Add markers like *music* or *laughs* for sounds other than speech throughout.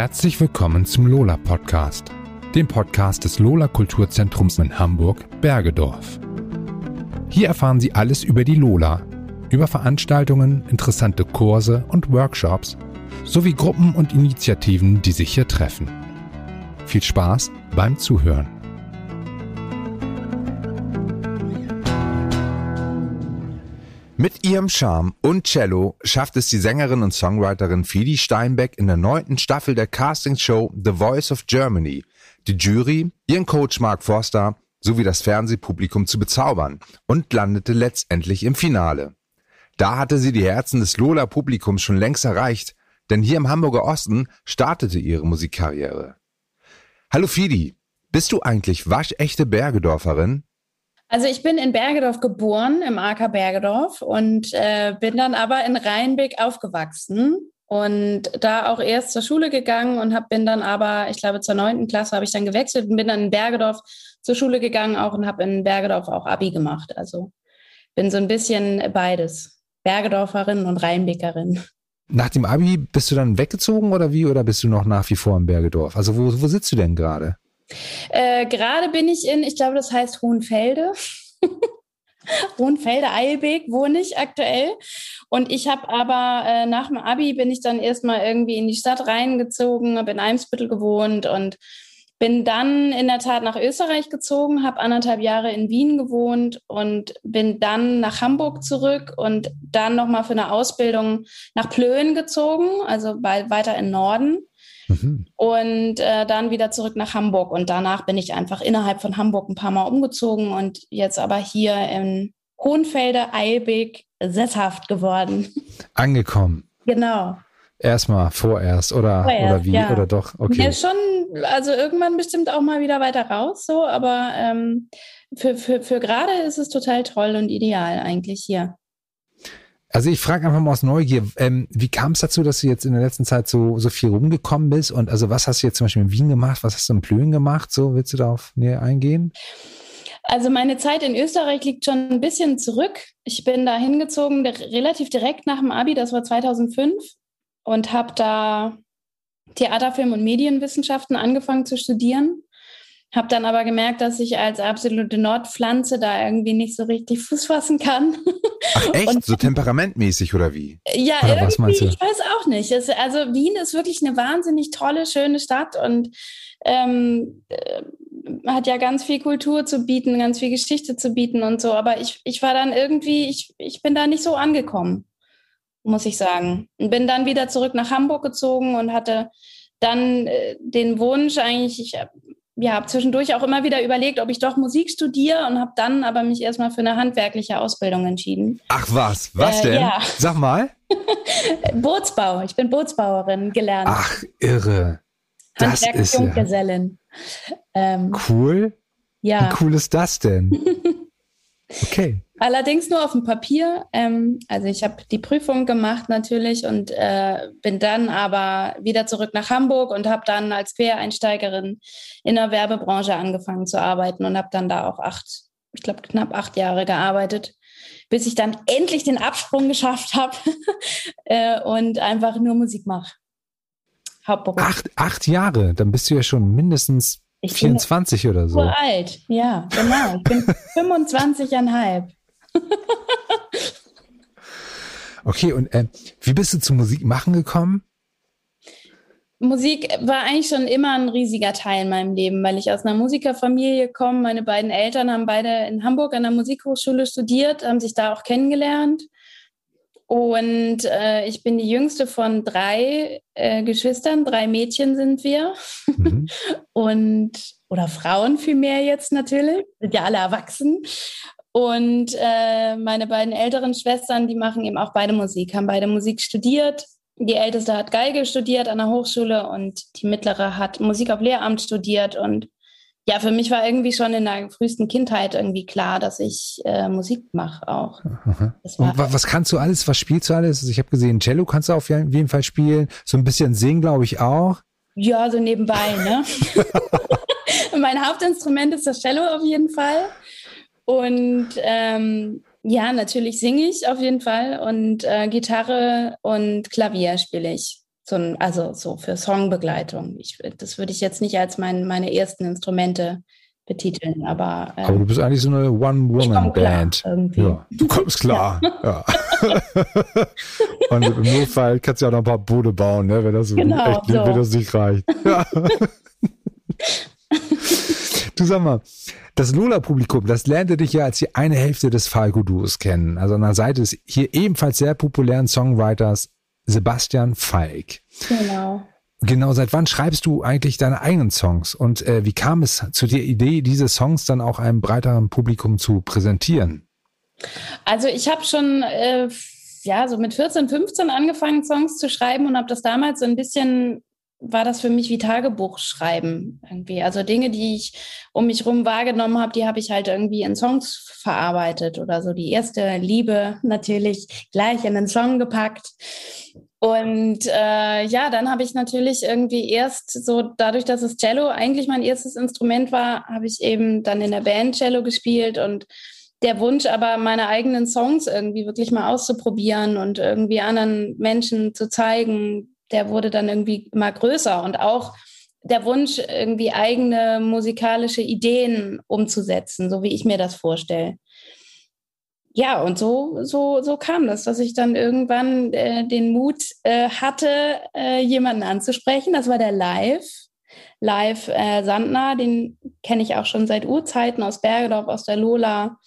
Herzlich willkommen zum Lola Podcast, dem Podcast des Lola Kulturzentrums in Hamburg, Bergedorf. Hier erfahren Sie alles über die Lola, über Veranstaltungen, interessante Kurse und Workshops sowie Gruppen und Initiativen, die sich hier treffen. Viel Spaß beim Zuhören. Mit ihrem Charme und Cello schafft es die Sängerin und Songwriterin Fidi Steinbeck in der neunten Staffel der Castingshow The Voice of Germany, die Jury, ihren Coach Mark Forster sowie das Fernsehpublikum zu bezaubern und landete letztendlich im Finale. Da hatte sie die Herzen des Lola-Publikums schon längst erreicht, denn hier im Hamburger Osten startete ihre Musikkarriere. Hallo Fidi, bist du eigentlich waschechte Bergedorferin? Also ich bin in Bergedorf geboren, im AK Bergedorf und äh, bin dann aber in Rheinbeck aufgewachsen und da auch erst zur Schule gegangen und hab, bin dann aber, ich glaube zur neunten Klasse habe ich dann gewechselt und bin dann in Bergedorf zur Schule gegangen auch und habe in Bergedorf auch Abi gemacht. Also bin so ein bisschen beides, Bergedorferin und Rheinbeckerin. Nach dem Abi bist du dann weggezogen oder wie? Oder bist du noch nach wie vor in Bergedorf? Also wo, wo sitzt du denn gerade? Äh, Gerade bin ich in, ich glaube, das heißt Hohenfelde. *laughs* Hohenfelde, Eilbek wohne ich aktuell. Und ich habe aber äh, nach dem Abi bin ich dann erstmal irgendwie in die Stadt reingezogen, habe in Eimsbüttel gewohnt und bin dann in der Tat nach Österreich gezogen, habe anderthalb Jahre in Wien gewohnt und bin dann nach Hamburg zurück und dann nochmal für eine Ausbildung nach Plön gezogen, also weiter im Norden. Mhm. Und äh, dann wieder zurück nach Hamburg. Und danach bin ich einfach innerhalb von Hamburg ein paar Mal umgezogen und jetzt aber hier in Hohenfelde, Eilbek sesshaft geworden. Angekommen. Genau. Erstmal, vorerst oder, vorerst, oder wie? Ja. Oder doch? Okay. Ja, schon, also irgendwann bestimmt auch mal wieder weiter raus, so, aber ähm, für, für, für gerade ist es total toll und ideal eigentlich hier. Also ich frage einfach mal aus Neugier, ähm, wie kam es dazu, dass du jetzt in der letzten Zeit so, so viel rumgekommen bist? Und also was hast du jetzt zum Beispiel in Wien gemacht? Was hast du in Plön gemacht? So, willst du darauf näher eingehen? Also meine Zeit in Österreich liegt schon ein bisschen zurück. Ich bin da hingezogen, relativ direkt nach dem Abi, das war 2005 und habe da Theater, Film und Medienwissenschaften angefangen zu studieren habe dann aber gemerkt, dass ich als absolute Nordpflanze da irgendwie nicht so richtig Fuß fassen kann. Ach *laughs* echt? Und, so temperamentmäßig oder wie? Ja, oder irgendwie, was meinst du? ich weiß auch nicht. Es, also Wien ist wirklich eine wahnsinnig tolle, schöne Stadt und ähm, äh, hat ja ganz viel Kultur zu bieten, ganz viel Geschichte zu bieten und so. Aber ich, ich war dann irgendwie, ich, ich bin da nicht so angekommen, muss ich sagen. Und bin dann wieder zurück nach Hamburg gezogen und hatte dann äh, den Wunsch eigentlich, ich ja, habe zwischendurch auch immer wieder überlegt, ob ich doch Musik studiere und habe dann aber mich erstmal für eine handwerkliche Ausbildung entschieden. Ach was, was äh, denn? Ja. Sag mal. *laughs* Bootsbau. Ich bin Bootsbauerin gelernt. Ach, irre. Das ist Junggesellin. Ähm, cool. Ja. Wie cool ist das denn? *laughs* Okay. Allerdings nur auf dem Papier. Ähm, also ich habe die Prüfung gemacht natürlich und äh, bin dann aber wieder zurück nach Hamburg und habe dann als Quereinsteigerin in der Werbebranche angefangen zu arbeiten und habe dann da auch acht, ich glaube knapp acht Jahre gearbeitet, bis ich dann endlich den Absprung geschafft habe *laughs* äh, und einfach nur Musik mache. Hauptberuf. Acht, acht Jahre, dann bist du ja schon mindestens ich 24 oder so. alt, ja, genau. Ich bin *laughs* 25,5. *laughs* okay, und äh, wie bist du zu Musik machen gekommen? Musik war eigentlich schon immer ein riesiger Teil in meinem Leben, weil ich aus einer Musikerfamilie komme. Meine beiden Eltern haben beide in Hamburg an der Musikhochschule studiert, haben sich da auch kennengelernt. Und äh, ich bin die jüngste von drei äh, Geschwistern, drei Mädchen sind wir. Mhm. *laughs* Und, oder Frauen vielmehr jetzt natürlich, sind ja alle erwachsen. Und äh, meine beiden älteren Schwestern, die machen eben auch beide Musik, haben beide Musik studiert. Die älteste hat Geige studiert an der Hochschule und die mittlere hat Musik auf Lehramt studiert. Und ja, für mich war irgendwie schon in der frühesten Kindheit irgendwie klar, dass ich äh, Musik mache auch. Und was kannst du alles? Was spielst du alles? Also ich habe gesehen, Cello kannst du auf jeden Fall spielen. So ein bisschen singen, glaube ich, auch. Ja, so nebenbei, ne? *laughs* *laughs* mein Hauptinstrument ist das Cello auf jeden Fall. Und ähm, ja, natürlich singe ich auf jeden Fall. Und äh, Gitarre und Klavier spiele ich so ein, also so für Songbegleitung. Ich, das würde ich jetzt nicht als mein, meine ersten Instrumente betiteln, aber. Äh, aber du bist eigentlich so eine One-Woman-Band. Ja, du kommst klar. ja. *laughs* Und im Notfall kannst du ja noch ein paar Boote bauen, ne, wenn das genau, echt so. wenn das nicht reicht. Ja. *laughs* du sag mal, das Lola-Publikum, das lernte dich ja als die eine Hälfte des Falco-Duos kennen. Also an der Seite des hier ebenfalls sehr populären Songwriters Sebastian Falk. Genau. Genau, seit wann schreibst du eigentlich deine eigenen Songs? Und äh, wie kam es zu der Idee, diese Songs dann auch einem breiteren Publikum zu präsentieren? Also ich habe schon äh, ja so mit 14, 15 angefangen, Songs zu schreiben und habe das damals so ein bisschen war das für mich wie Tagebuch schreiben irgendwie. Also Dinge, die ich um mich rum wahrgenommen habe, die habe ich halt irgendwie in Songs verarbeitet oder so die erste Liebe natürlich gleich in den Song gepackt. Und äh, ja, dann habe ich natürlich irgendwie erst so, dadurch, dass es Cello eigentlich mein erstes Instrument war, habe ich eben dann in der Band Cello gespielt und der Wunsch aber, meine eigenen Songs irgendwie wirklich mal auszuprobieren und irgendwie anderen Menschen zu zeigen, der wurde dann irgendwie immer größer und auch der Wunsch, irgendwie eigene musikalische Ideen umzusetzen, so wie ich mir das vorstelle ja, und so, so, so kam das, dass ich dann irgendwann äh, den Mut äh, hatte, äh, jemanden anzusprechen. Das war der Live. Live äh, Sandner, den kenne ich auch schon seit Urzeiten aus Bergedorf, aus der Lola.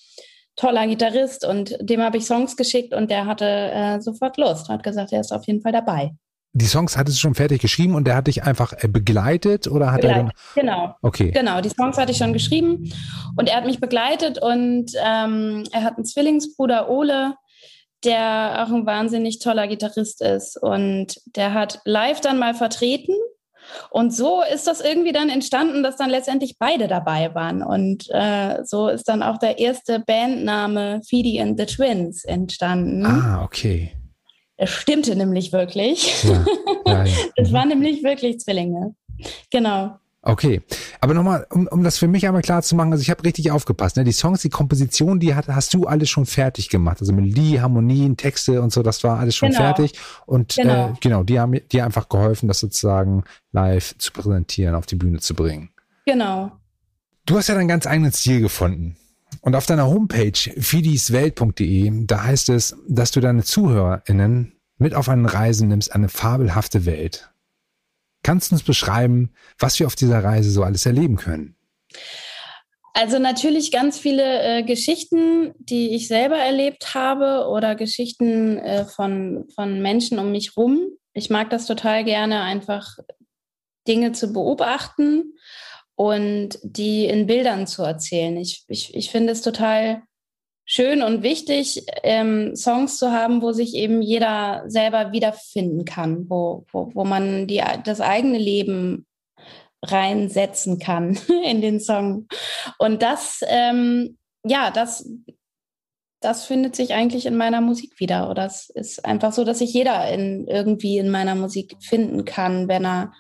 Toller Gitarrist und dem habe ich Songs geschickt und der hatte äh, sofort Lust, hat gesagt, er ist auf jeden Fall dabei die Songs hattest du schon fertig geschrieben und der hat dich einfach äh, begleitet oder hat begleitet, er dann? Genau. Okay. Genau, die Songs hatte ich schon geschrieben und er hat mich begleitet und ähm, er hat einen Zwillingsbruder Ole, der auch ein wahnsinnig toller Gitarrist ist und der hat live dann mal vertreten und so ist das irgendwie dann entstanden, dass dann letztendlich beide dabei waren. Und äh, so ist dann auch der erste Bandname Feedy and the Twins entstanden. Ah, okay. Es stimmte nämlich wirklich. Ja, ja, ja. *laughs* es waren nämlich wirklich Zwillinge. Genau. Okay, aber nochmal, um, um das für mich einmal klar zu machen, also ich habe richtig aufgepasst, ne? die Songs, die Komposition, die hat, hast du alles schon fertig gemacht, also Melodie, Harmonien, Texte und so, das war alles schon genau. fertig und genau. Äh, genau, die haben dir einfach geholfen, das sozusagen live zu präsentieren, auf die Bühne zu bringen. Genau. Du hast ja deinen ganz eigenen Stil gefunden. Und auf deiner Homepage fidiswelt.de, da heißt es, dass du deine ZuhörerInnen mit auf eine Reise nimmst, eine fabelhafte Welt. Kannst du uns beschreiben, was wir auf dieser Reise so alles erleben können? Also natürlich ganz viele äh, Geschichten, die ich selber erlebt habe oder Geschichten äh, von, von Menschen um mich rum. Ich mag das total gerne, einfach Dinge zu beobachten und die in Bildern zu erzählen. Ich, ich, ich finde es total schön und wichtig, ähm, Songs zu haben, wo sich eben jeder selber wiederfinden kann, wo, wo, wo man die, das eigene Leben reinsetzen kann *laughs* in den Song. Und das, ähm, ja, das, das findet sich eigentlich in meiner Musik wieder. Oder es ist einfach so, dass sich jeder in, irgendwie in meiner Musik finden kann, wenn er,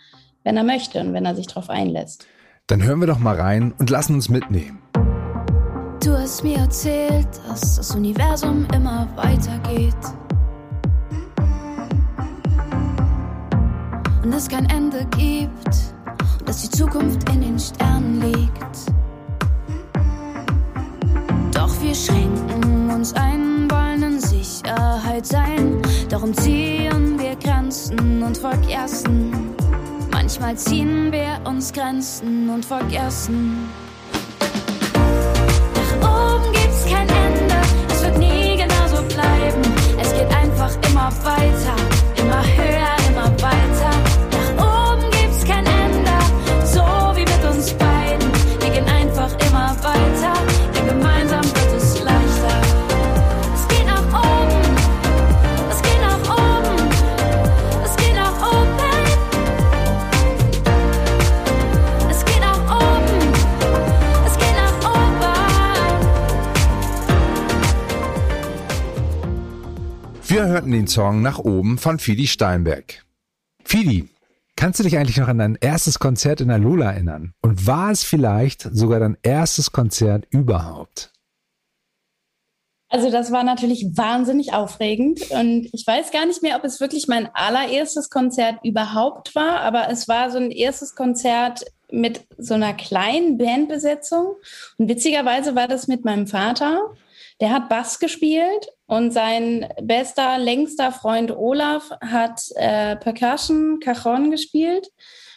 wenn er möchte und wenn er sich darauf einlässt. Dann hören wir doch mal rein und lassen uns mitnehmen. Du hast mir erzählt, dass das Universum immer weitergeht. Und es kein Ende gibt und dass die Zukunft in den Sternen liegt. Doch wir schränken uns ein, wollen in Sicherheit sein. Darum ziehen wir Grenzen und vergessen Manchmal ziehen wir uns Grenzen und vergessen. Einfach immer weiter, hörten den Song Nach oben von Fidi Steinberg. Fidi, kannst du dich eigentlich noch an dein erstes Konzert in der Lola erinnern? Und war es vielleicht sogar dein erstes Konzert überhaupt? Also das war natürlich wahnsinnig aufregend und ich weiß gar nicht mehr, ob es wirklich mein allererstes Konzert überhaupt war, aber es war so ein erstes Konzert mit so einer kleinen Bandbesetzung und witzigerweise war das mit meinem Vater. Der hat Bass gespielt und sein bester, längster Freund Olaf hat äh, Percussion, Cajon gespielt.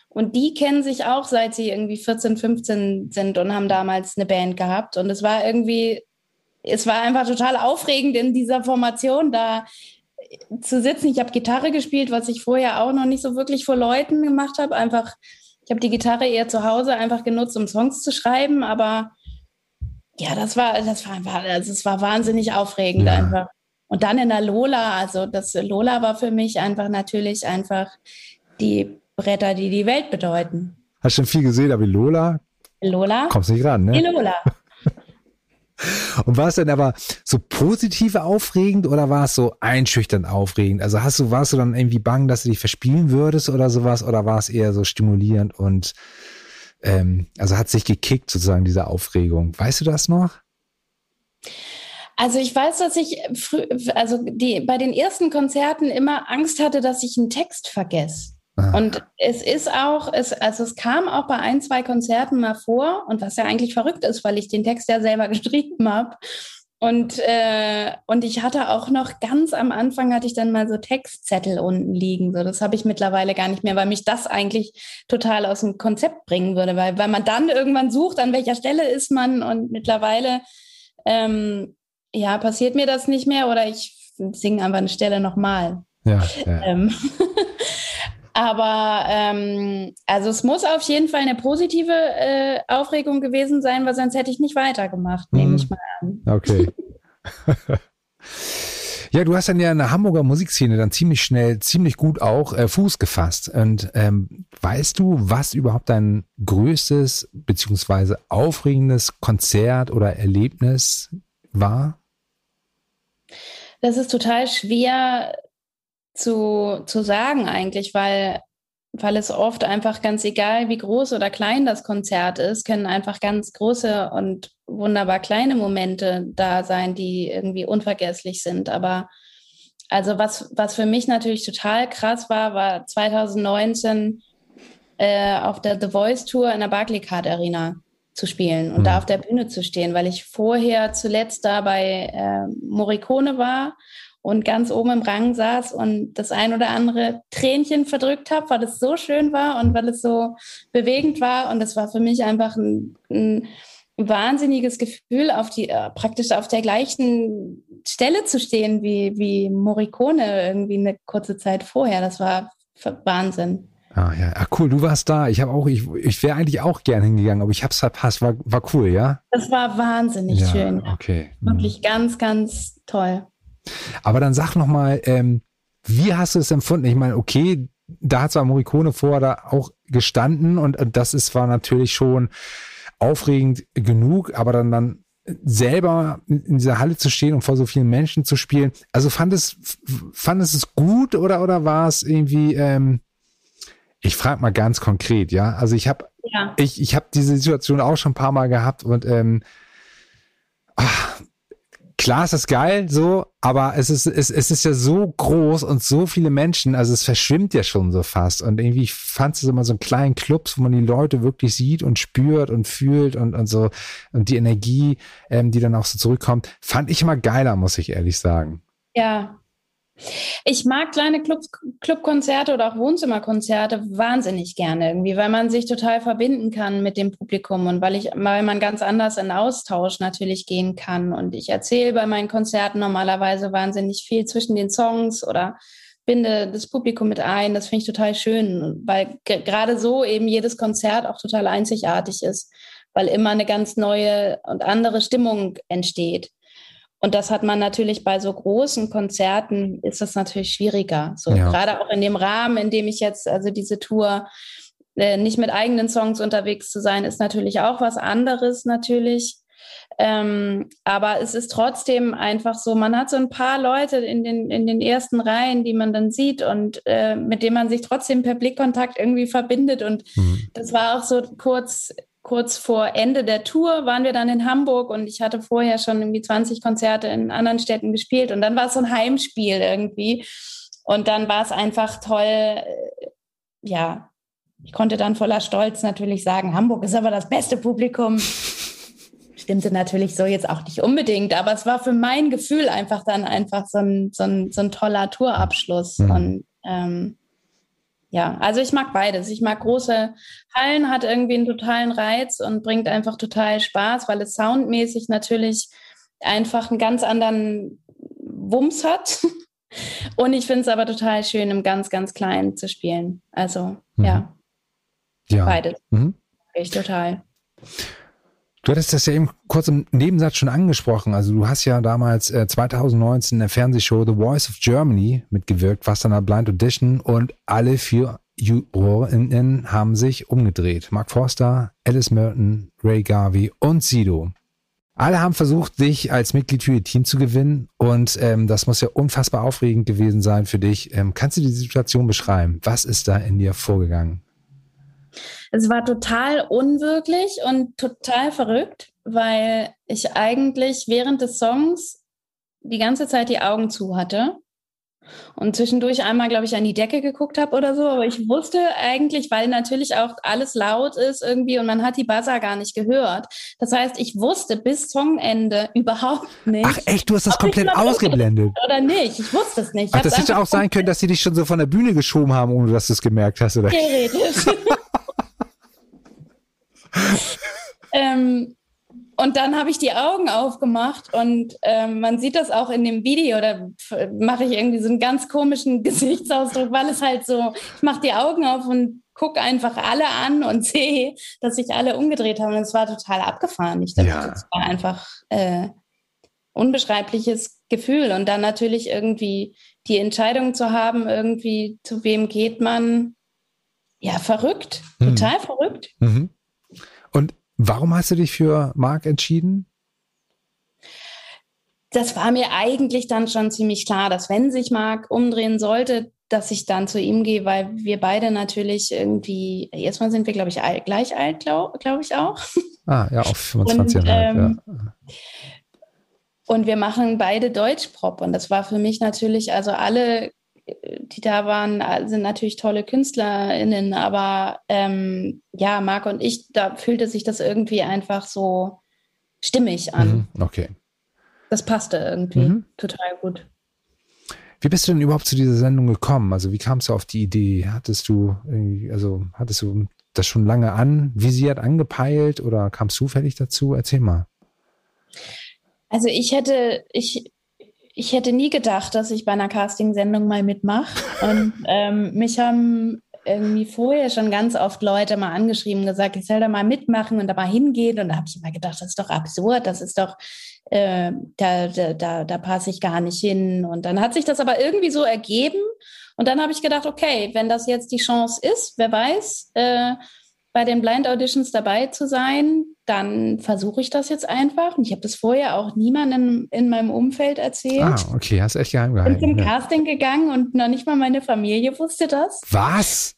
Und die kennen sich auch seit sie irgendwie 14, 15 sind und haben damals eine Band gehabt. Und es war irgendwie es war einfach total aufregend in dieser Formation da zu sitzen. Ich habe Gitarre gespielt, was ich vorher auch noch nicht so wirklich vor Leuten gemacht habe. Einfach, ich habe die Gitarre eher zu Hause einfach genutzt, um Songs zu schreiben. Aber ja, das war, das war einfach, also es war wahnsinnig aufregend ja. einfach. Und dann in der Lola, also das Lola war für mich einfach natürlich einfach die Bretter, die die Welt bedeuten. Hast schon viel gesehen, aber Lola? Lola? Kommst nicht ran, ne? Die Lola. *laughs* Und war es denn aber so positiv aufregend oder war es so einschüchternd aufregend? Also hast du, warst du dann irgendwie bang, dass du dich verspielen würdest oder sowas? Oder war es eher so stimulierend und ähm, also hat sich gekickt sozusagen diese Aufregung? Weißt du das noch? Also ich weiß, dass ich früh, also die, bei den ersten Konzerten immer Angst hatte, dass ich einen Text vergesse. Ah. Und es ist auch, es, also es kam auch bei ein, zwei Konzerten mal vor und was ja eigentlich verrückt ist, weil ich den Text ja selber *laughs* geschrieben habe. Und, äh, und ich hatte auch noch ganz am Anfang hatte ich dann mal so Textzettel unten liegen. So, das habe ich mittlerweile gar nicht mehr, weil mich das eigentlich total aus dem Konzept bringen würde, weil, weil man dann irgendwann sucht, an welcher Stelle ist man und mittlerweile ähm, ja, passiert mir das nicht mehr oder ich singe einfach eine Stelle nochmal. Ja, ja. Ähm, *laughs* Aber ähm, also es muss auf jeden Fall eine positive äh, Aufregung gewesen sein, weil sonst hätte ich nicht weitergemacht, nehme mhm. ich mal an. Okay. *laughs* Ja, du hast dann ja in der Hamburger Musikszene dann ziemlich schnell, ziemlich gut auch äh, Fuß gefasst. Und ähm, weißt du, was überhaupt dein größtes beziehungsweise aufregendes Konzert oder Erlebnis war? Das ist total schwer zu, zu sagen eigentlich, weil, weil es oft einfach ganz egal, wie groß oder klein das Konzert ist, können einfach ganz große und wunderbar kleine Momente da sein, die irgendwie unvergesslich sind. Aber also was, was für mich natürlich total krass war, war 2019 äh, auf der The Voice Tour in der Barclaycard Arena zu spielen und mhm. da auf der Bühne zu stehen, weil ich vorher zuletzt da bei äh, Morricone war und ganz oben im Rang saß und das ein oder andere Tränchen verdrückt habe, weil es so schön war und weil es so bewegend war. Und es war für mich einfach ein, ein wahnsinniges Gefühl, auf die, äh, praktisch auf der gleichen Stelle zu stehen wie, wie Morricone irgendwie eine kurze Zeit vorher. Das war Wahnsinn. Ah ja, ah, cool, du warst da. Ich habe auch, ich, ich wäre eigentlich auch gern hingegangen, aber ich habe es verpasst. War, war cool, ja? Das war wahnsinnig ja, schön. Okay. Wirklich mhm. ganz, ganz toll. Aber dann sag noch mal, ähm, wie hast du es empfunden? Ich meine, okay, da hat zwar Morricone vorher da auch gestanden und, und das ist zwar natürlich schon aufregend genug, aber dann dann selber in dieser Halle zu stehen und vor so vielen Menschen zu spielen. Also fand es, fand es gut oder oder war es irgendwie? Ähm, ich frage mal ganz konkret, ja. Also ich habe, ja. ich ich habe diese Situation auch schon ein paar Mal gehabt und ähm, ach, klar ist das geil, so, aber es ist, es, es ist ja so groß und so viele Menschen, also es verschwimmt ja schon so fast. Und irgendwie fand es immer so einen kleinen Clubs, wo man die Leute wirklich sieht und spürt und fühlt und, und so, und die Energie, ähm, die dann auch so zurückkommt, fand ich immer geiler, muss ich ehrlich sagen. Ja, ich mag kleine Club, Clubkonzerte oder auch Wohnzimmerkonzerte wahnsinnig gerne irgendwie, weil man sich total verbinden kann mit dem Publikum und weil ich, weil man ganz anders in Austausch natürlich gehen kann. Und ich erzähle bei meinen Konzerten normalerweise wahnsinnig viel zwischen den Songs oder binde das Publikum mit ein. Das finde ich total schön, weil gerade so eben jedes Konzert auch total einzigartig ist, weil immer eine ganz neue und andere Stimmung entsteht. Und das hat man natürlich bei so großen Konzerten, ist das natürlich schwieriger. So ja. gerade auch in dem Rahmen, in dem ich jetzt, also diese Tour, äh, nicht mit eigenen Songs unterwegs zu sein, ist natürlich auch was anderes natürlich. Ähm, aber es ist trotzdem einfach so, man hat so ein paar Leute in den, in den ersten Reihen, die man dann sieht und äh, mit denen man sich trotzdem per Blickkontakt irgendwie verbindet. Und mhm. das war auch so kurz, kurz vor Ende der Tour waren wir dann in Hamburg und ich hatte vorher schon irgendwie 20 Konzerte in anderen Städten gespielt und dann war es so ein Heimspiel irgendwie. Und dann war es einfach toll, äh, ja, ich konnte dann voller Stolz natürlich sagen, Hamburg ist aber das beste Publikum. *laughs* Stimmte natürlich so jetzt auch nicht unbedingt, aber es war für mein Gefühl einfach dann einfach so ein, so ein, so ein toller Tourabschluss. Mhm. Und ähm, ja, also ich mag beides. Ich mag große Hallen, hat irgendwie einen totalen Reiz und bringt einfach total Spaß, weil es soundmäßig natürlich einfach einen ganz anderen Wumms hat. *laughs* Und ich finde es aber total schön, im ganz, ganz Kleinen zu spielen. Also, mhm. ja. Ja. Beides. Mhm. Ich total. Du hattest das ja eben kurz im Nebensatz schon angesprochen. Also du hast ja damals äh, 2019 in der Fernsehshow The Voice of Germany mitgewirkt, fast an der Blind Audition und alle vier JurorInnen haben sich umgedreht. Mark Forster, Alice Merton, Ray Garvey und Sido. Alle haben versucht, dich als Mitglied für ihr Team zu gewinnen und ähm, das muss ja unfassbar aufregend gewesen sein für dich. Ähm, kannst du die Situation beschreiben? Was ist da in dir vorgegangen? Es war total unwirklich und total verrückt, weil ich eigentlich während des Songs die ganze Zeit die Augen zu hatte und zwischendurch einmal, glaube ich, an die Decke geguckt habe oder so. Aber ich wusste eigentlich, weil natürlich auch alles laut ist irgendwie und man hat die Buzzer gar nicht gehört. Das heißt, ich wusste bis Songende *laughs* überhaupt nicht. Ach echt, du hast das komplett ausgeblendet. Oder nicht, ich wusste es nicht. Ach, das hätte auch sein können, dass sie dich schon so von der Bühne geschoben haben, ohne dass du es gemerkt hast, oder? Theoretisch. *laughs* ähm, und dann habe ich die Augen aufgemacht und ähm, man sieht das auch in dem Video, da mache ich irgendwie so einen ganz komischen *laughs* Gesichtsausdruck, weil es halt so, ich mache die Augen auf und gucke einfach alle an und *laughs* sehe, dass sich alle umgedreht haben. Und es war total abgefahren. Ich dachte, ja. das war einfach äh, unbeschreibliches Gefühl. Und dann natürlich irgendwie die Entscheidung zu haben, irgendwie zu wem geht man. Ja, verrückt, mhm. total verrückt. Mhm. Warum hast du dich für Marc entschieden? Das war mir eigentlich dann schon ziemlich klar, dass wenn sich Marc umdrehen sollte, dass ich dann zu ihm gehe, weil wir beide natürlich irgendwie, erstmal sind wir, glaube ich, alt, gleich alt, glaube glaub ich auch. Ah, ja, auf 25 *laughs* und, Jahre. Ähm, ja. Und wir machen beide Deutschpop. Und das war für mich natürlich, also alle die da waren, sind natürlich tolle KünstlerInnen, aber ähm, ja, Marc und ich, da fühlte sich das irgendwie einfach so stimmig an. Mhm, okay. Das passte irgendwie mhm. total gut. Wie bist du denn überhaupt zu dieser Sendung gekommen? Also wie kamst du auf die Idee? Hattest du also hattest du das schon lange an, visiert, angepeilt oder kamst du zufällig dazu? Erzähl mal. Also ich hätte, ich ich hätte nie gedacht, dass ich bei einer Casting-Sendung mal mitmache. Und ähm, mich haben irgendwie vorher schon ganz oft Leute mal angeschrieben und gesagt, ich soll da mal mitmachen und da mal hingehen. Und da habe ich immer gedacht, das ist doch absurd, das ist doch, äh, da, da, da, da passe ich gar nicht hin. Und dann hat sich das aber irgendwie so ergeben. Und dann habe ich gedacht, okay, wenn das jetzt die Chance ist, wer weiß, äh, bei den Blind Auditions dabei zu sein, dann versuche ich das jetzt einfach. Und ich habe das vorher auch niemandem in meinem Umfeld erzählt. Ah, okay, hast echt geheim gehalten. Bin zum ja. Casting gegangen und noch nicht mal meine Familie wusste das. Was?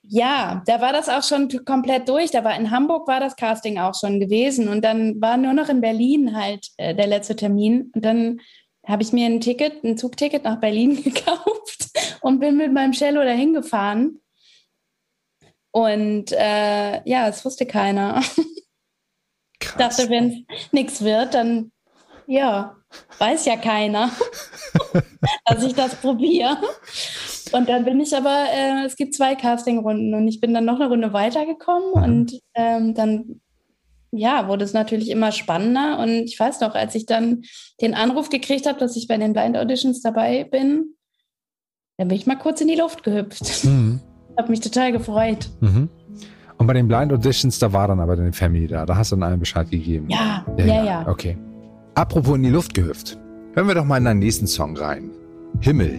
Ja, da war das auch schon komplett durch. Da war in Hamburg war das Casting auch schon gewesen und dann war nur noch in Berlin halt äh, der letzte Termin und dann habe ich mir ein Ticket, ein Zugticket nach Berlin *laughs* gekauft und bin mit meinem Cello dahin gefahren und äh, ja, es wusste keiner. *laughs* Krass. Dachte, wenn es nichts wird, dann ja, weiß ja keiner, *laughs* dass ich das probiere. Und dann bin ich aber, äh, es gibt zwei Castingrunden und ich bin dann noch eine Runde weitergekommen mhm. und ähm, dann ja, wurde es natürlich immer spannender. Und ich weiß noch, als ich dann den Anruf gekriegt habe, dass ich bei den Blind Auditions dabei bin, dann bin ich mal kurz in die Luft gehüpft. Mhm. Habe mich total gefreut. Mhm. Und bei den Blind Auditions, da war dann aber deine Family da. Da hast du dann allen Bescheid gegeben. Ja, ja, ja. ja. Okay. Apropos in die Luft gehüpft. Hören wir doch mal in deinen nächsten Song rein. Himmel.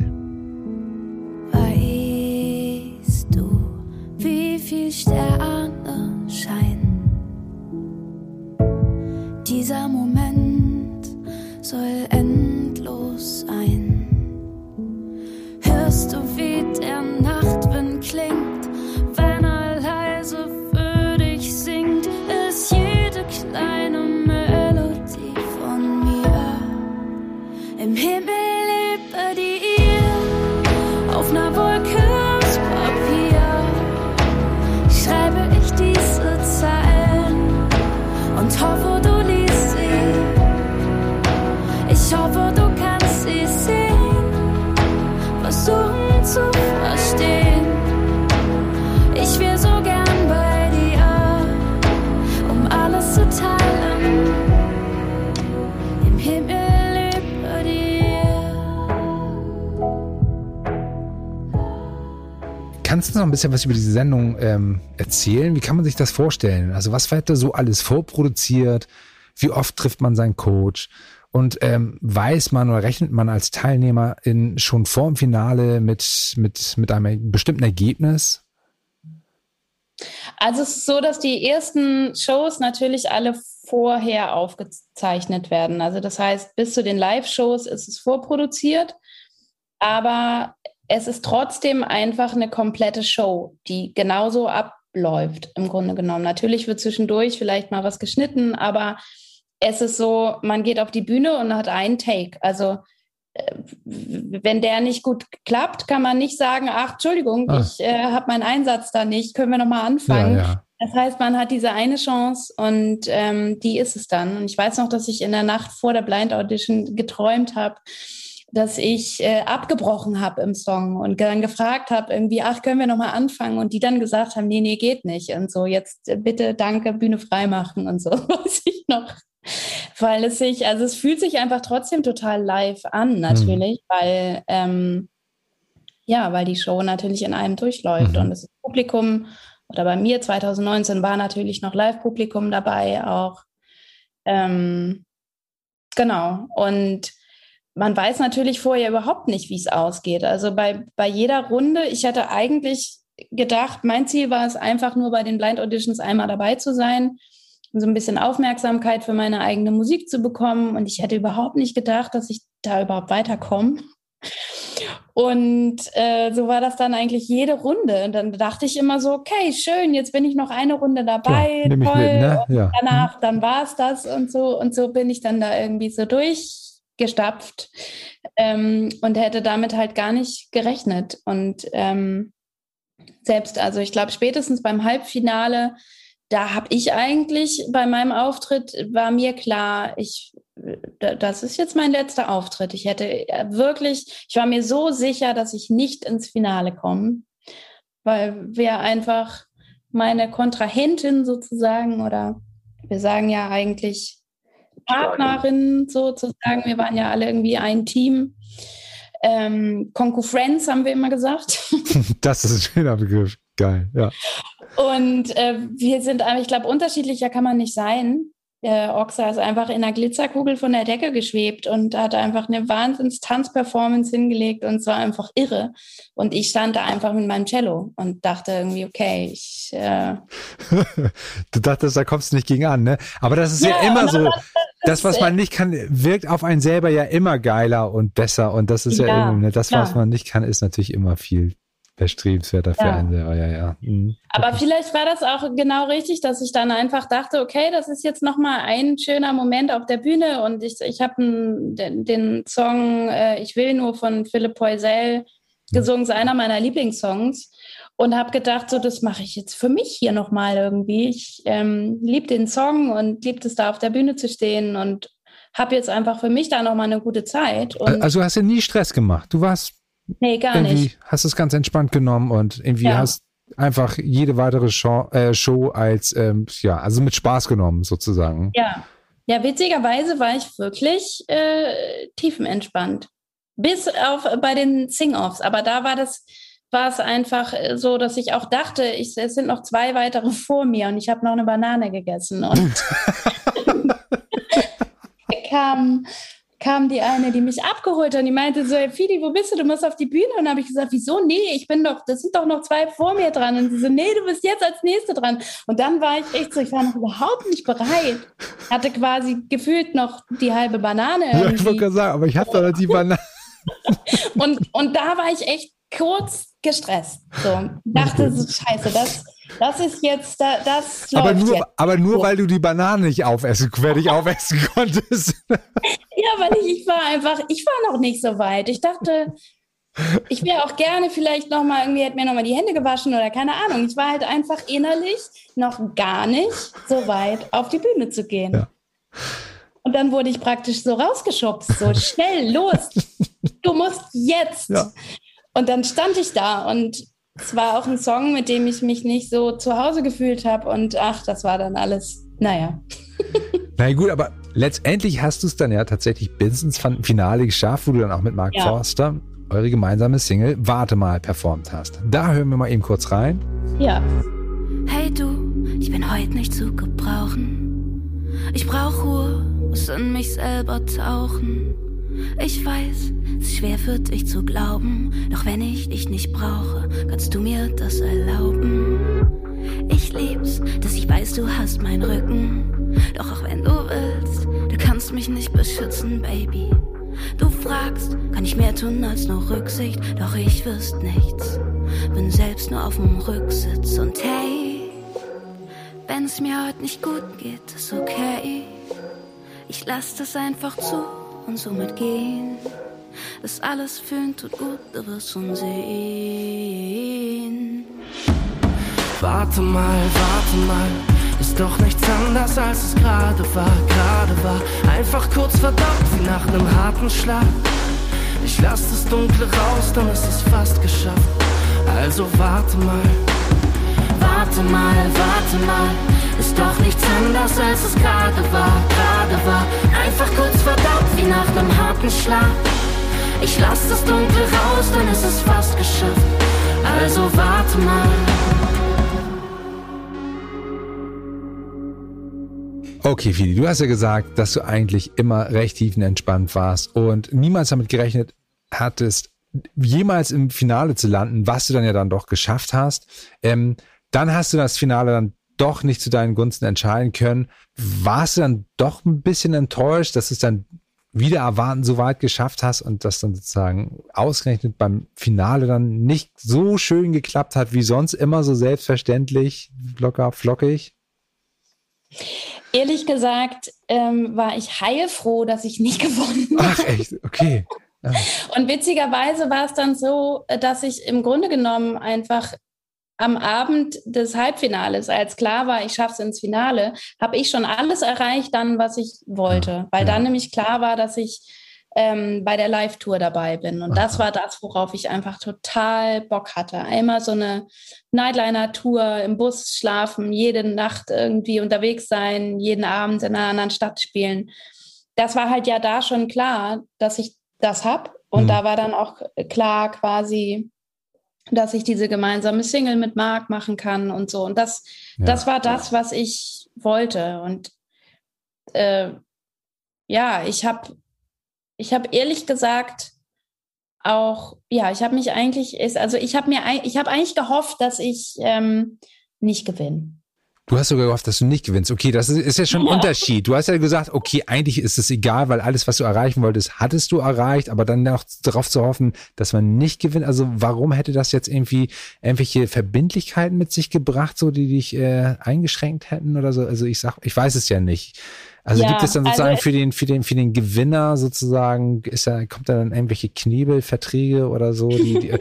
Weißt du, wie viel Sterne scheinen? Dieser Moment Du noch ein bisschen was über diese Sendung ähm, erzählen? Wie kann man sich das vorstellen? Also was wird da so alles vorproduziert? Wie oft trifft man seinen Coach? Und ähm, weiß man oder rechnet man als Teilnehmer in, schon vor dem Finale mit, mit, mit einem bestimmten Ergebnis? Also es ist so, dass die ersten Shows natürlich alle vorher aufgezeichnet werden. Also das heißt, bis zu den Live-Shows ist es vorproduziert, aber es ist trotzdem einfach eine komplette Show, die genauso abläuft im Grunde genommen. Natürlich wird zwischendurch vielleicht mal was geschnitten, aber es ist so, man geht auf die Bühne und hat einen Take. Also äh, wenn der nicht gut klappt, kann man nicht sagen, ach, Entschuldigung, Ah. ich äh, habe meinen Einsatz da nicht, können wir nochmal anfangen. Ja, ja. Das heißt, man hat diese eine Chance und ähm, die ist es dann. Und ich weiß noch, dass ich in der Nacht vor der Blind Audition geträumt habe, dass ich äh, abgebrochen habe im Song und dann gefragt habe, irgendwie, ach, können wir nochmal anfangen? Und die dann gesagt haben, nee, nee, geht nicht. Und so, jetzt äh, bitte, danke, Bühne freimachen und so, *laughs* weiß ich noch. Weil es sich, also es fühlt sich einfach trotzdem total live an, natürlich, weil, ähm, ja, weil die Show natürlich in einem durchläuft Mhm. und das Publikum oder bei mir 2019 war natürlich noch Live-Publikum dabei auch. Ähm, genau. Und man weiß natürlich vorher überhaupt nicht, wie es ausgeht. Also bei, bei jeder Runde, ich hätte eigentlich gedacht, mein Ziel war es einfach nur bei den Blind Auditions einmal dabei zu sein und so ein bisschen Aufmerksamkeit für meine eigene Musik zu bekommen. Und ich hätte überhaupt nicht gedacht, dass ich da überhaupt weiterkomme. Und äh, so war das dann eigentlich jede Runde. Und dann dachte ich immer so, okay, schön, jetzt bin ich noch eine Runde dabei. Ja, toll. mit, ne? Und Ja. danach, dann war es das und so. Und so bin ich dann da irgendwie so durchgestapft ähm, und hätte damit halt gar nicht gerechnet. Und ähm, selbst, also ich glaube, spätestens beim Halbfinale, da habe ich eigentlich bei meinem Auftritt, war mir klar, ich, da- das ist jetzt mein letzter Auftritt. Ich hätte äh, wirklich, ich war mir so sicher, dass ich nicht ins Finale komme, weil wir einfach meine Kontrahentin sozusagen oder wir sagen ja eigentlich Partnerin sozusagen, wir waren ja alle irgendwie ein Team. Ähm, Friends haben wir immer gesagt. *laughs* Das ist ein schöner Begriff. Geil, ja. Und äh, wir sind einfach, ich glaube, unterschiedlicher kann man nicht sein. Der Oxa ist einfach in einer Glitzerkugel von der Decke geschwebt und hat einfach eine Wahnsinns-Tanzperformance hingelegt und es war einfach irre. Und ich stand da einfach mit meinem Cello und dachte irgendwie, okay, ich. Äh, *laughs* du dachtest, da kommst du nicht gegen an, ne? Aber das ist ja, Ja, immer so. dann- Das, was man nicht kann, wirkt auf einen selber ja immer geiler und besser. Und das ist ja, Ja, irgendwie, ne? das, was man nicht kann, ist natürlich immer viel erstrebenswerter für Ja. einen selber. Ja, ja. Mhm. Aber vielleicht war das auch genau richtig, dass ich dann einfach dachte, okay, das ist jetzt nochmal ein schöner Moment auf der Bühne und ich, ich habe den, den Song äh, Ich will nur von Philipp Poisel gesungen, ist einer meiner Lieblingssongs und habe gedacht, so das mache ich jetzt für mich hier nochmal irgendwie. Ich ähm, liebe den Song und liebe es da auf der Bühne zu stehen und habe jetzt einfach für mich da nochmal eine gute Zeit. Und Also du hast ja nie Stress gemacht. Du warst nee, gar irgendwie, nicht. hast es ganz entspannt genommen und irgendwie Ja. hast einfach jede weitere Show, äh, Show als, ähm, ja, also mit Spaß genommen sozusagen. Ja. Ja, witzigerweise war ich wirklich äh, tiefenentspannt. Bis auf bei den Sing-Offs. Aber da war das, war es einfach äh, so, dass ich auch dachte, ich, es sind noch zwei weitere *laughs* vor mir und ich habe noch eine Banane gegessen. Und *laughs* kam, kam die eine, die mich abgeholt hat und die meinte so, hey Fidi, wo bist du? Du musst auf die Bühne. Und dann habe ich gesagt, wieso? Nee, ich bin doch, das sind doch noch zwei vor mir dran. Und sie so, nee, du bist jetzt als Nächste dran. Und dann war ich echt so, ich war noch überhaupt nicht bereit. Hatte quasi gefühlt noch die halbe Banane Ja, ich wollte irgendwie. gerade sagen, aber ich habe da die Banane. *laughs* Und, und da war ich echt kurz gestresst. So, dachte so, scheiße, das, Das ist jetzt, das aber nur, jetzt. aber nur weil du die Banane nicht aufessen, fertig aufessen *laughs* konntest. Ja, weil ich, ich war einfach, ich war noch nicht so weit. Ich dachte, ich wäre auch gerne vielleicht nochmal, irgendwie hätte mir nochmal die Hände gewaschen oder keine Ahnung. Ich war halt einfach innerlich noch gar nicht so weit, auf die Bühne zu gehen. Ja. Und dann wurde ich praktisch so rausgeschubst, so schnell, los, *laughs* du musst jetzt. Ja. Und dann stand ich da und es war auch ein Song, mit dem ich mich nicht so zu Hause gefühlt habe. Und ach, das war dann alles, naja. *laughs* Na gut, aber letztendlich hast du es dann ja tatsächlich bis ins Fin- Finale geschafft, wo du dann auch mit Mark Ja. Forster eure gemeinsame Single Warte mal performt hast. Da hören wir mal eben kurz rein. Ja. Hey du, ich bin heute nicht zu gebrauchen. Ich brauch Ruhe, muss in mich selber tauchen. Ich weiß, es ist schwer für dich zu glauben, doch wenn ich dich nicht brauche, kannst du mir das erlauben. Ich lieb's, dass ich weiß, du hast meinen Rücken. Doch auch wenn du willst, du kannst mich nicht beschützen, Baby. Du fragst, kann ich mehr tun als nur Rücksicht, doch ich wüsste nichts. Bin selbst nur auf dem Rücksitz und hey, wenn es mir heute nicht gut geht, ist okay. Ich lass das einfach zu und somit gehen. Das alles fühlen tut gut, du wirst schon sehen. Warte mal, warte mal, ist doch nichts anders als es gerade war, gerade war. Einfach kurz verdammt wie nach nem harten Schlag. Ich lass das Dunkle raus, dann ist es fast geschafft. Also warte mal, warte mal, warte mal, ist doch nichts anders als es gerade war, gerade war. Einfach kurz verdammt wie nach nem harten Schlag. Ich lass das Dunkle raus, ist es fast geschafft. Also warte mal. Okay, Fili, du hast ja gesagt, dass du eigentlich immer recht tiefenentspannt warst und niemals damit gerechnet hattest, jemals im Finale zu landen, was du dann ja dann doch geschafft hast. Ähm, dann hast du das Finale dann doch nicht zu deinen Gunsten entscheiden können. Warst du dann doch ein bisschen enttäuscht, dass du es dann wieder erwarten so weit geschafft hast und das dann sozusagen ausgerechnet beim Finale dann nicht so schön geklappt hat wie sonst immer so selbstverständlich, locker, flockig? Ehrlich gesagt ähm, war ich heilfroh, dass ich nicht *laughs* gewonnen habe. Ach echt, okay. Ja. Und witzigerweise war es dann so, äh, dass ich im Grunde genommen einfach am Abend des Halbfinales, als klar war, ich schaffe es ins Finale, habe ich schon alles erreicht, dann was ich wollte, weil dann nämlich klar war, dass ich ähm, bei der Live-Tour dabei bin. Und das war das, worauf ich einfach total Bock hatte. Einmal so eine Nightliner-Tour im Bus schlafen, jede Nacht irgendwie unterwegs sein, jeden Abend in einer anderen Stadt spielen. Das war halt ja da schon klar, dass ich das hab. Und Mhm. da war dann auch klar quasi, dass ich diese gemeinsame Single mit Marc machen kann und so. Und das, Ja. das war das, was ich wollte. Und äh, ja, ich habe ich habe ehrlich gesagt auch, ja, ich habe mich eigentlich, ist, also ich habe mir, ich habe eigentlich gehofft, dass ich ähm, nicht gewinne. Du hast sogar gehofft, dass du nicht gewinnst. Okay, das ist, ist ja schon ein Ja. Unterschied. Du hast ja gesagt, okay, eigentlich ist es egal, weil alles, was du erreichen wolltest, hattest du erreicht, aber dann noch darauf zu hoffen, dass man nicht gewinnt. Also warum hätte das jetzt irgendwie irgendwelche Verbindlichkeiten mit sich gebracht, so die dich äh, eingeschränkt hätten oder so? Also ich sag, ich weiß es ja nicht. Also Ja, gibt es dann also sozusagen es- für den für den für den Gewinner sozusagen ist da kommt da dann irgendwelche Knebelverträge oder so? Die, die,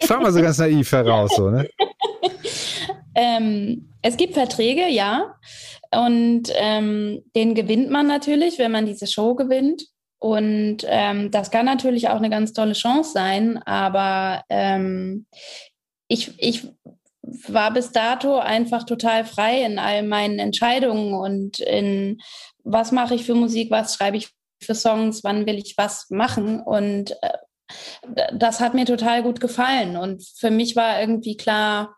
ich frage mal so ganz naiv heraus, so ne? Ähm, es gibt Verträge, ja. Und ähm, den gewinnt man natürlich, wenn man diese Show gewinnt. Und ähm, das kann natürlich auch eine ganz tolle Chance sein. Aber ähm, ich, ich war bis dato einfach total frei in all meinen Entscheidungen und in was mache ich für Musik, was schreibe ich für Songs, wann will ich was machen. Und äh, das hat mir total gut gefallen. Und für mich war irgendwie klar,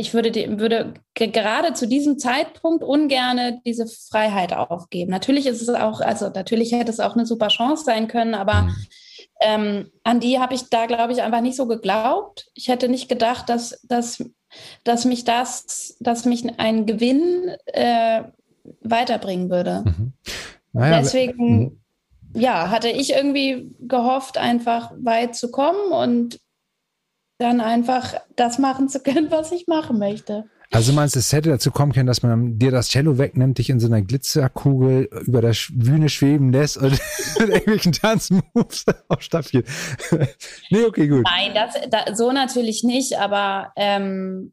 ich würde, würde ge- gerade zu diesem Zeitpunkt ungerne diese Freiheit aufgeben. Natürlich ist es auch, also natürlich hätte es auch eine super Chance sein können, aber Mhm. ähm, an die habe ich da, glaube ich, einfach nicht so geglaubt. Ich hätte nicht gedacht, dass, dass, dass mich das, dass mich ein Gewinn äh, weiterbringen würde. Mhm. Naja, Deswegen, ja, hatte ich irgendwie gehofft, einfach weit zu kommen und dann einfach das machen zu können, *laughs* was ich machen möchte. Also meinst du, es hätte dazu kommen können, dass man dir das Cello wegnimmt, dich in so einer Glitzerkugel über der Bühne schweben lässt und *laughs* mit irgendwelchen Tanzmoves *laughs* aufstaffiert? nee, okay, gut. Nein, das, das, so natürlich nicht, aber ähm,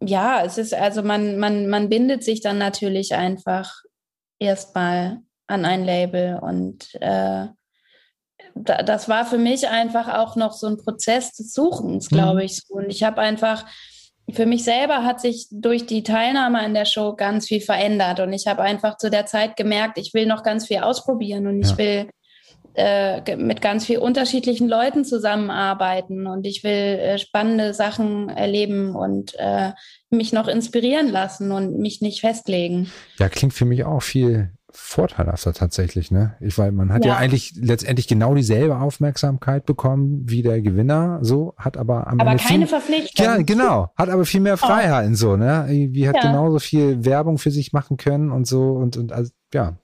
ja, es ist, also man, man, man bindet sich dann natürlich einfach erstmal an ein Label und äh, das war für mich einfach auch noch so ein Prozess des Suchens, glaube mhm. ich. Und ich habe einfach für mich selber hat sich durch die Teilnahme an der Show ganz viel verändert und ich habe einfach zu der Zeit gemerkt, ich will noch ganz viel ausprobieren und ja. ich will äh, mit ganz viel unterschiedlichen Leuten zusammenarbeiten und ich will äh, spannende Sachen erleben und äh, mich noch inspirieren lassen und mich nicht festlegen. Ja, klingt für mich auch viel vorteilhafter tatsächlich, ne? Ich, weil man hat ja. ja. eigentlich letztendlich genau dieselbe Aufmerksamkeit bekommen wie der Gewinner, so, hat aber am Aber Ende keine viel, Verpflichtung. Ja, genau. Hat aber viel mehr *laughs* oh. Freiheiten, oh. so, ne? Wie hat ja. genauso viel Werbung für sich machen können und so und, und also, ja.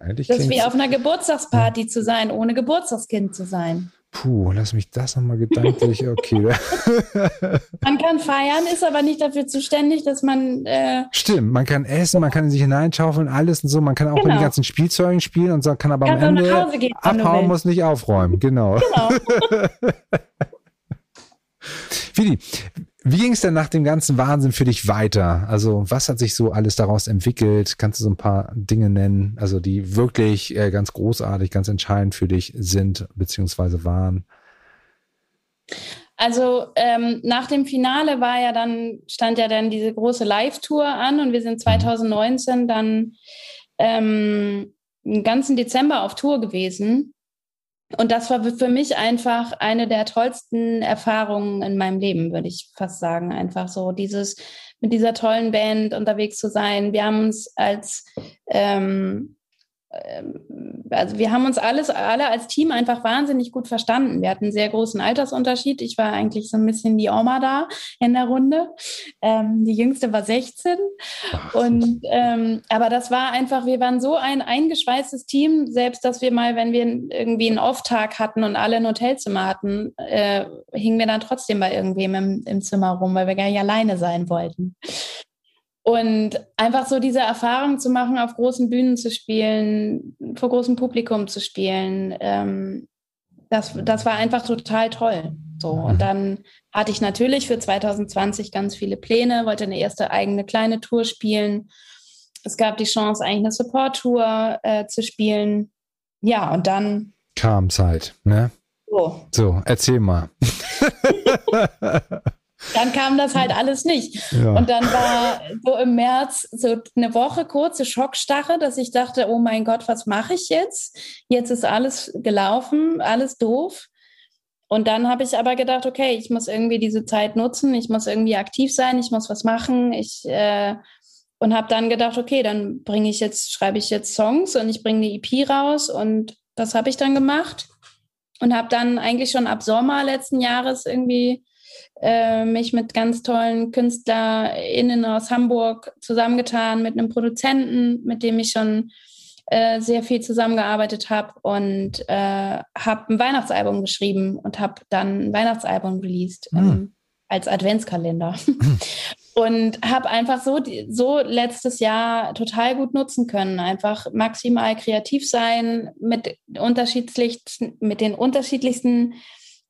Eigentlich das ist wie auf einer Geburtstagsparty ja. zu sein, ohne Geburtstagskind zu sein. Puh, lass mich das nochmal gedanklich, okay. *laughs* man kann feiern, ist aber nicht dafür zuständig, dass man. Äh Stimmt, man kann essen, man kann sich hineinschaufeln, alles und so. Man kann auch genau. mit den ganzen Spielzeugen spielen und so, kann aber kann am Ende gehen, abhauen, muss nicht aufräumen. Genau. Genau. *laughs* *laughs* Fili, wie ging es denn nach dem ganzen Wahnsinn für dich weiter? Also was hat sich so alles daraus entwickelt? Kannst du so ein paar Dinge nennen, also die wirklich äh, ganz großartig, ganz entscheidend für dich sind beziehungsweise waren? Also ähm, nach dem Finale war ja dann stand ja dann diese große Live-Tour an und wir sind 2019 mhm. dann ähm, den ganzen Dezember auf Tour gewesen und das war für mich einfach eine der tollsten Erfahrungen in meinem Leben, würde ich fast sagen. Einfach so dieses mit dieser tollen Band unterwegs zu sein. Wir haben uns als ähm, ähm, also wir haben uns alles, alle als Team einfach wahnsinnig gut verstanden. Wir hatten einen sehr großen Altersunterschied. Ich war eigentlich so ein bisschen die Oma da in der Runde. Ähm, die jüngste war 16. Und ähm, aber das war einfach, wir waren so ein eingeschweißtes Team, selbst dass wir mal, wenn wir irgendwie einen Off-Tag hatten und alle ein Hotelzimmer hatten, äh, hingen wir dann trotzdem bei irgendwem im, im Zimmer rum, weil wir gar nicht alleine sein wollten. Und einfach so diese Erfahrung zu machen, auf großen Bühnen zu spielen, vor großem Publikum zu spielen, ähm, das, das war einfach total toll. So. Und mhm. dann hatte ich natürlich für 2020 ganz viele Pläne, wollte eine erste eigene kleine Tour spielen. Es gab die Chance, eigentlich eine Support-Tour äh, zu spielen. Ja, und dann kam Zeit, ne? So. So, erzähl mal. *laughs* *laughs* Dann kam das halt alles nicht. Ja. Und dann war so im März so eine Woche kurze Schockstarre, dass ich dachte, oh mein Gott, was mache ich jetzt? Jetzt ist alles gelaufen, alles doof. Und dann habe ich aber gedacht, okay, ich muss irgendwie diese Zeit nutzen, ich muss irgendwie aktiv sein, ich muss was machen. Ich äh, und habe dann gedacht, okay, dann bringe ich jetzt, schreibe ich jetzt Songs und ich bringe eine EP raus und das habe ich dann gemacht und habe dann eigentlich schon ab Sommer letzten Jahres irgendwie äh, mich mit ganz tollen KünstlerInnen aus Hamburg zusammengetan, mit einem Produzenten, mit dem ich schon äh, sehr viel zusammengearbeitet habe und äh, habe ein Weihnachtsalbum geschrieben und habe dann ein Weihnachtsalbum released mhm. ähm, als Adventskalender. Mhm. *laughs* und habe einfach so, so letztes Jahr total gut nutzen können. Einfach maximal kreativ sein, mit, unterschiedlichsten, mit den unterschiedlichsten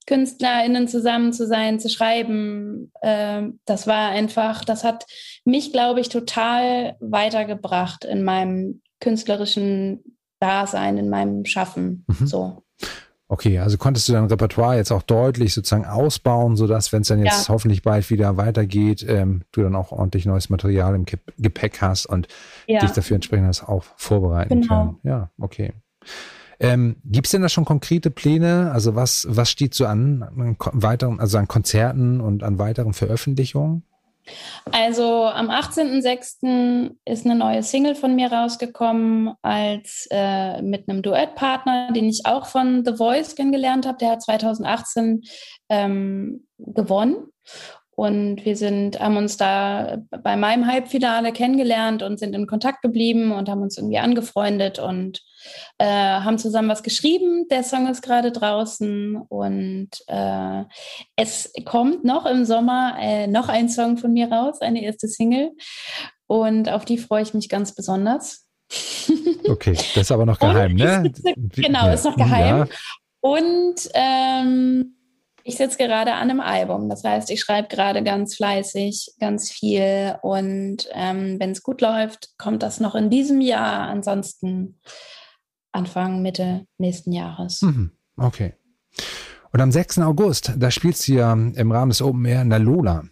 KünstlerInnen zusammen zu sein, zu schreiben, äh, das war einfach, das hat mich, glaube ich, total weitergebracht in meinem künstlerischen Dasein, in meinem Schaffen. Mhm. So. Okay, also konntest du dein Repertoire jetzt auch deutlich sozusagen ausbauen, sodass, wenn es dann jetzt ja. hoffentlich bald wieder weitergeht, ähm, du dann auch ordentlich neues Material im Gepäck hast und ja. dich dafür entsprechend auch vorbereiten genau. können. Ja, okay. Ähm, Gibt es denn da schon konkrete Pläne? Also was, was steht so an, an weiteren, also an Konzerten und an weiteren Veröffentlichungen? Also am 18.06. ist eine neue Single von mir rausgekommen als äh, mit einem Duettpartner, den ich auch von The Voice kennengelernt habe. Der hat 2018 ähm, gewonnen. Und wir sind, haben uns da bei meinem Halbfinale kennengelernt und sind in Kontakt geblieben und haben uns irgendwie angefreundet und äh, haben zusammen was geschrieben. Der Song ist gerade draußen und äh, es kommt noch im Sommer äh, noch ein Song von mir raus, eine erste Single. Und auf die freue ich mich ganz besonders. *laughs* Okay, das ist aber noch geheim, ne? Genau, ist noch geheim. Ja. Und ähm, ich sitze gerade an einem Album. Das heißt, ich schreibe gerade ganz fleißig, ganz viel. Und ähm, wenn es gut läuft, kommt das noch in diesem Jahr. Ansonsten Anfang, Mitte nächsten Jahres. Mhm. Okay. Und am 6. August, da spielst du ja im Rahmen des Open Air in der Lola.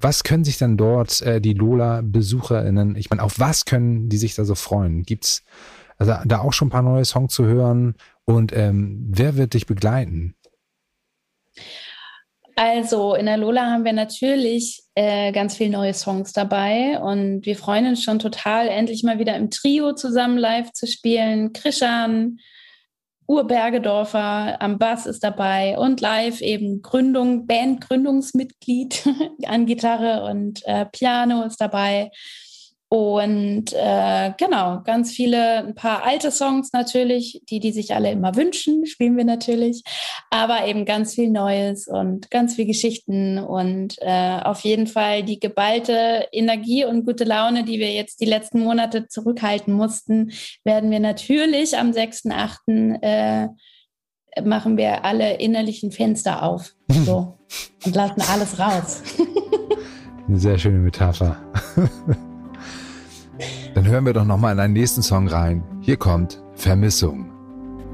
Was können sich dann dort äh, die Lola-BesucherInnen, ich meine, auf was können die sich da so freuen? Gibt's also da auch schon ein paar neue Songs zu hören? Und ähm, wer wird dich begleiten? Also in der Lola haben wir natürlich äh, ganz viele neue Songs dabei und wir freuen uns schon total, endlich mal wieder im Trio zusammen live zu spielen. Krishan, Urbergedorfer am Bass ist dabei und live eben Gründung, Bandgründungsmitglied *laughs* an Gitarre und äh, Piano ist dabei. Und äh, genau, ganz viele, ein paar alte Songs natürlich, die, die sich alle immer wünschen, spielen wir natürlich, aber eben ganz viel Neues und ganz viel Geschichten und äh, auf jeden Fall die geballte Energie und gute Laune, die wir jetzt die letzten Monate zurückhalten mussten, werden wir natürlich am 6.8. Äh, machen wir alle innerlichen Fenster auf so, *laughs* und lassen alles raus. *laughs* Eine sehr schöne Metapher. *laughs* Dann hören wir doch nochmal in einen nächsten Song rein. Hier kommt Vermissung.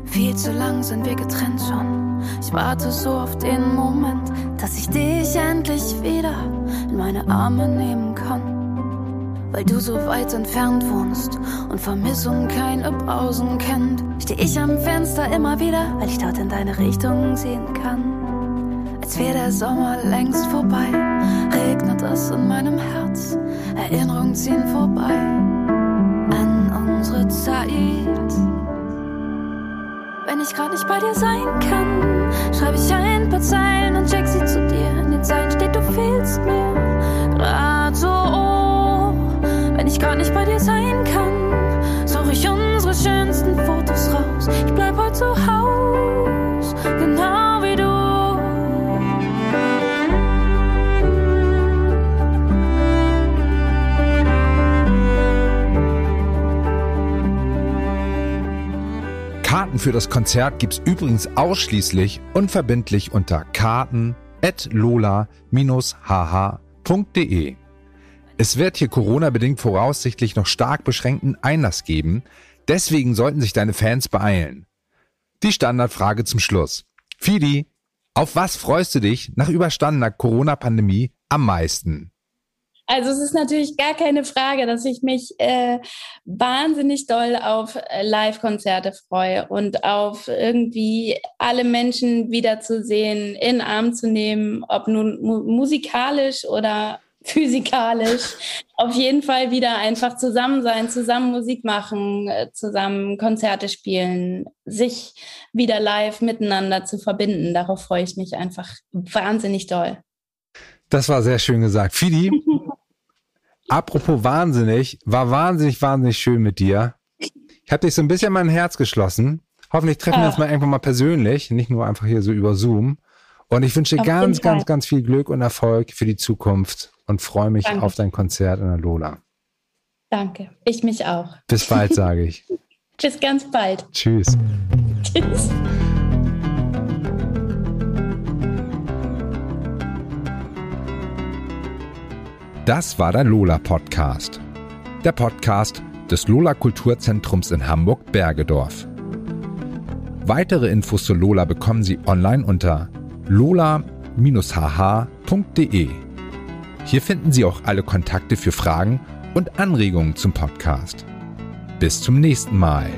Viel zu lang sind wir getrennt schon. Ich warte so auf den Moment, dass ich dich endlich wieder in meine Arme nehmen kann. Weil du so weit entfernt wohnst und Vermissung keine Pausen kennt, steh ich am Fenster immer wieder, weil ich dort in deine Richtung sehen kann. Als wäre der Sommer längst vorbei, regnet es in meinem Herz, Erinnerungen ziehen vorbei unsere Zeit. Wenn ich gerade nicht bei dir sein kann, schreibe ich ein paar Zeilen und check sie zu dir. In den Zeilen steht, du fehlst mir gerade so. Wenn ich gerade nicht bei dir sein kann, für das Konzert gibt's übrigens ausschließlich unverbindlich unter karten.lola-hh.de. Es wird hier Corona-bedingt voraussichtlich noch stark beschränkten Einlass geben, deswegen sollten sich deine Fans beeilen. Die Standardfrage zum Schluss. Fidi, auf was freust du dich nach überstandener Corona-Pandemie am meisten? Also es ist natürlich gar keine Frage, dass ich mich äh, wahnsinnig doll auf äh, Live-Konzerte freue und auf irgendwie alle Menschen wiederzusehen, in Arm zu nehmen, ob nun mu musikalisch oder *laughs* physikalisch. Auf jeden Fall wieder einfach zusammen sein, zusammen Musik machen, äh, zusammen Konzerte spielen, sich wieder live miteinander zu verbinden. Darauf freue ich mich einfach wahnsinnig doll. Das war sehr schön gesagt. Fidi, *laughs* apropos wahnsinnig, war wahnsinnig, wahnsinnig schön mit dir. Ich habe dich so ein bisschen mein Herz geschlossen. Hoffentlich treffen wir uns mal irgendwann mal persönlich, nicht nur einfach hier so über Zoom. Und ich wünsche dir auf ganz, ganz, ganz viel Glück und Erfolg für die Zukunft und freue mich Danke. auf dein Konzert in der Lola. Danke, ich mich auch. Bis bald, sage ich. *laughs* Bis ganz bald. Tschüss. Tschüss. Das war der Lola Podcast. Der Podcast des Lola Kulturzentrums in Hamburg Bergedorf. Weitere Infos zu Lola bekommen Sie online unter lola-hh.de. Hier finden Sie auch alle Kontakte für Fragen und Anregungen zum Podcast. Bis zum nächsten Mal.